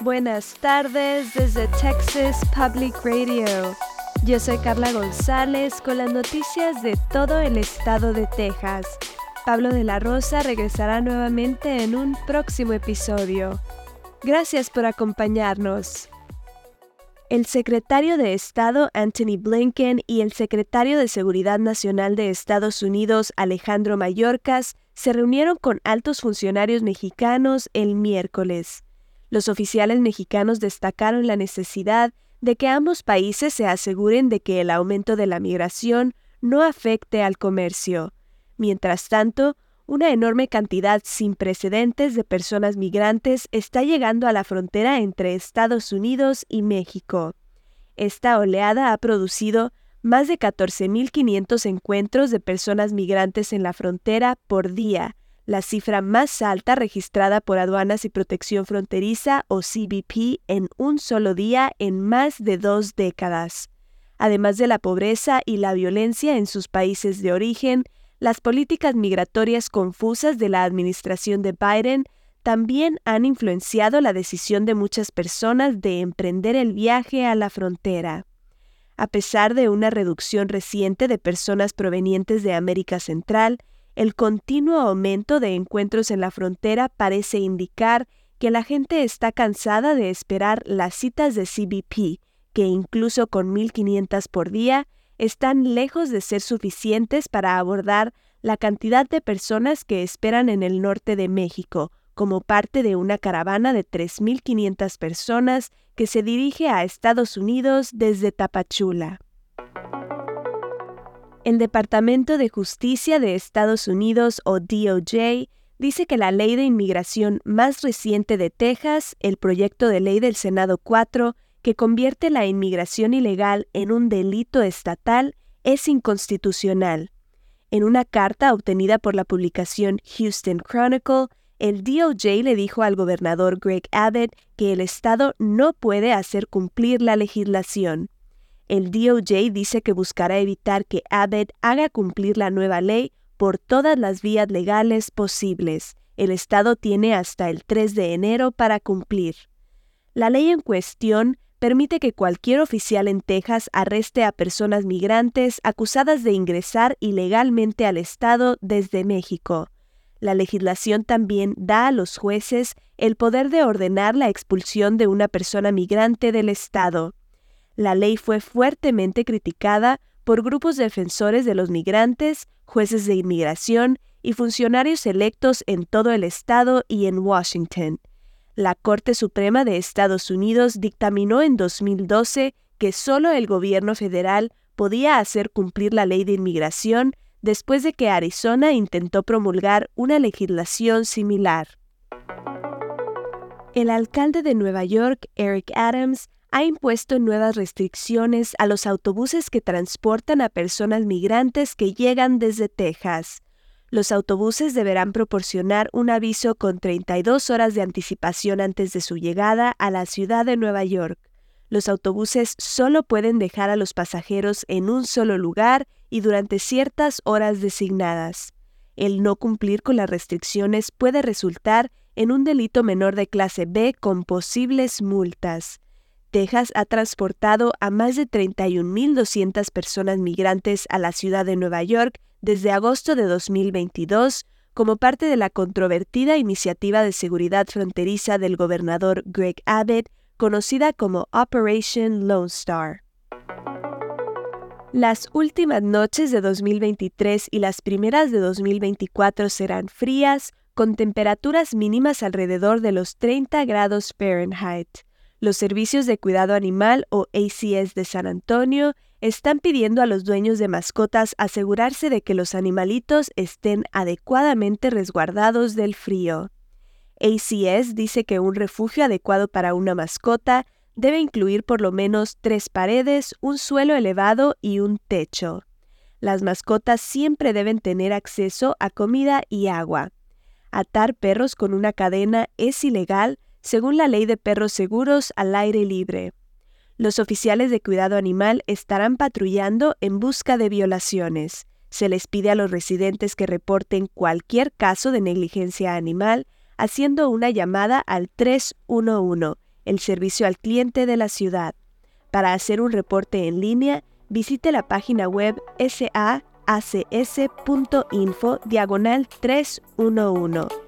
Buenas tardes desde Texas Public Radio. Yo soy Carla González con las noticias de todo el estado de Texas. Pablo de la Rosa regresará nuevamente en un próximo episodio. Gracias por acompañarnos. El secretario de Estado Anthony Blinken y el secretario de Seguridad Nacional de Estados Unidos Alejandro Mayorkas se reunieron con altos funcionarios mexicanos el miércoles. Los oficiales mexicanos destacaron la necesidad de que ambos países se aseguren de que el aumento de la migración no afecte al comercio. Mientras tanto, una enorme cantidad sin precedentes de personas migrantes está llegando a la frontera entre Estados Unidos y México. Esta oleada ha producido más de 14.500 encuentros de personas migrantes en la frontera por día, la cifra más alta registrada por Aduanas y Protección Fronteriza o CBP en un solo día en más de dos décadas. Además de la pobreza y la violencia en sus países de origen, las políticas migratorias confusas de la administración de Biden también han influenciado la decisión de muchas personas de emprender el viaje a la frontera. A pesar de una reducción reciente de personas provenientes de América Central, el continuo aumento de encuentros en la frontera parece indicar que la gente está cansada de esperar las citas de CBP, que incluso con 1.500 por día, están lejos de ser suficientes para abordar la cantidad de personas que esperan en el norte de México, como parte de una caravana de 3.500 personas que se dirige a Estados Unidos desde Tapachula. El Departamento de Justicia de Estados Unidos o DOJ dice que la ley de inmigración más reciente de Texas, el proyecto de ley del Senado 4, que convierte la inmigración ilegal en un delito estatal, es inconstitucional. En una carta obtenida por la publicación Houston Chronicle, el DOJ le dijo al gobernador Greg Abbott que el Estado no puede hacer cumplir la legislación. El DOJ dice que buscará evitar que Abbott haga cumplir la nueva ley por todas las vías legales posibles. El Estado tiene hasta el 3 de enero para cumplir. La ley en cuestión permite que cualquier oficial en Texas arreste a personas migrantes acusadas de ingresar ilegalmente al Estado desde México. La legislación también da a los jueces el poder de ordenar la expulsión de una persona migrante del Estado. La ley fue fuertemente criticada por grupos defensores de los migrantes, jueces de inmigración y funcionarios electos en todo el estado y en Washington. La Corte Suprema de Estados Unidos dictaminó en 2012 que solo el gobierno federal podía hacer cumplir la ley de inmigración después de que Arizona intentó promulgar una legislación similar. El alcalde de Nueva York, Eric Adams, ha impuesto nuevas restricciones a los autobuses que transportan a personas migrantes que llegan desde Texas. Los autobuses deberán proporcionar un aviso con 32 horas de anticipación antes de su llegada a la ciudad de Nueva York. Los autobuses solo pueden dejar a los pasajeros en un solo lugar y durante ciertas horas designadas. El no cumplir con las restricciones puede resultar en un delito menor de clase B con posibles multas. Texas ha transportado a más de 31.200 personas migrantes a la ciudad de Nueva York desde agosto de 2022 como parte de la controvertida iniciativa de seguridad fronteriza del gobernador Greg Abbott, conocida como Operation Lone Star. Las últimas noches de 2023 y las primeras de 2024 serán frías, con temperaturas mínimas alrededor de los 30 grados Fahrenheit. Los servicios de cuidado animal o ACS de San Antonio están pidiendo a los dueños de mascotas asegurarse de que los animalitos estén adecuadamente resguardados del frío. ACS dice que un refugio adecuado para una mascota debe incluir por lo menos tres paredes, un suelo elevado y un techo. Las mascotas siempre deben tener acceso a comida y agua. Atar perros con una cadena es ilegal según la ley de perros seguros al aire libre. Los oficiales de cuidado animal estarán patrullando en busca de violaciones. Se les pide a los residentes que reporten cualquier caso de negligencia animal haciendo una llamada al 311, el servicio al cliente de la ciudad. Para hacer un reporte en línea, visite la página web saacs.info diagonal 311.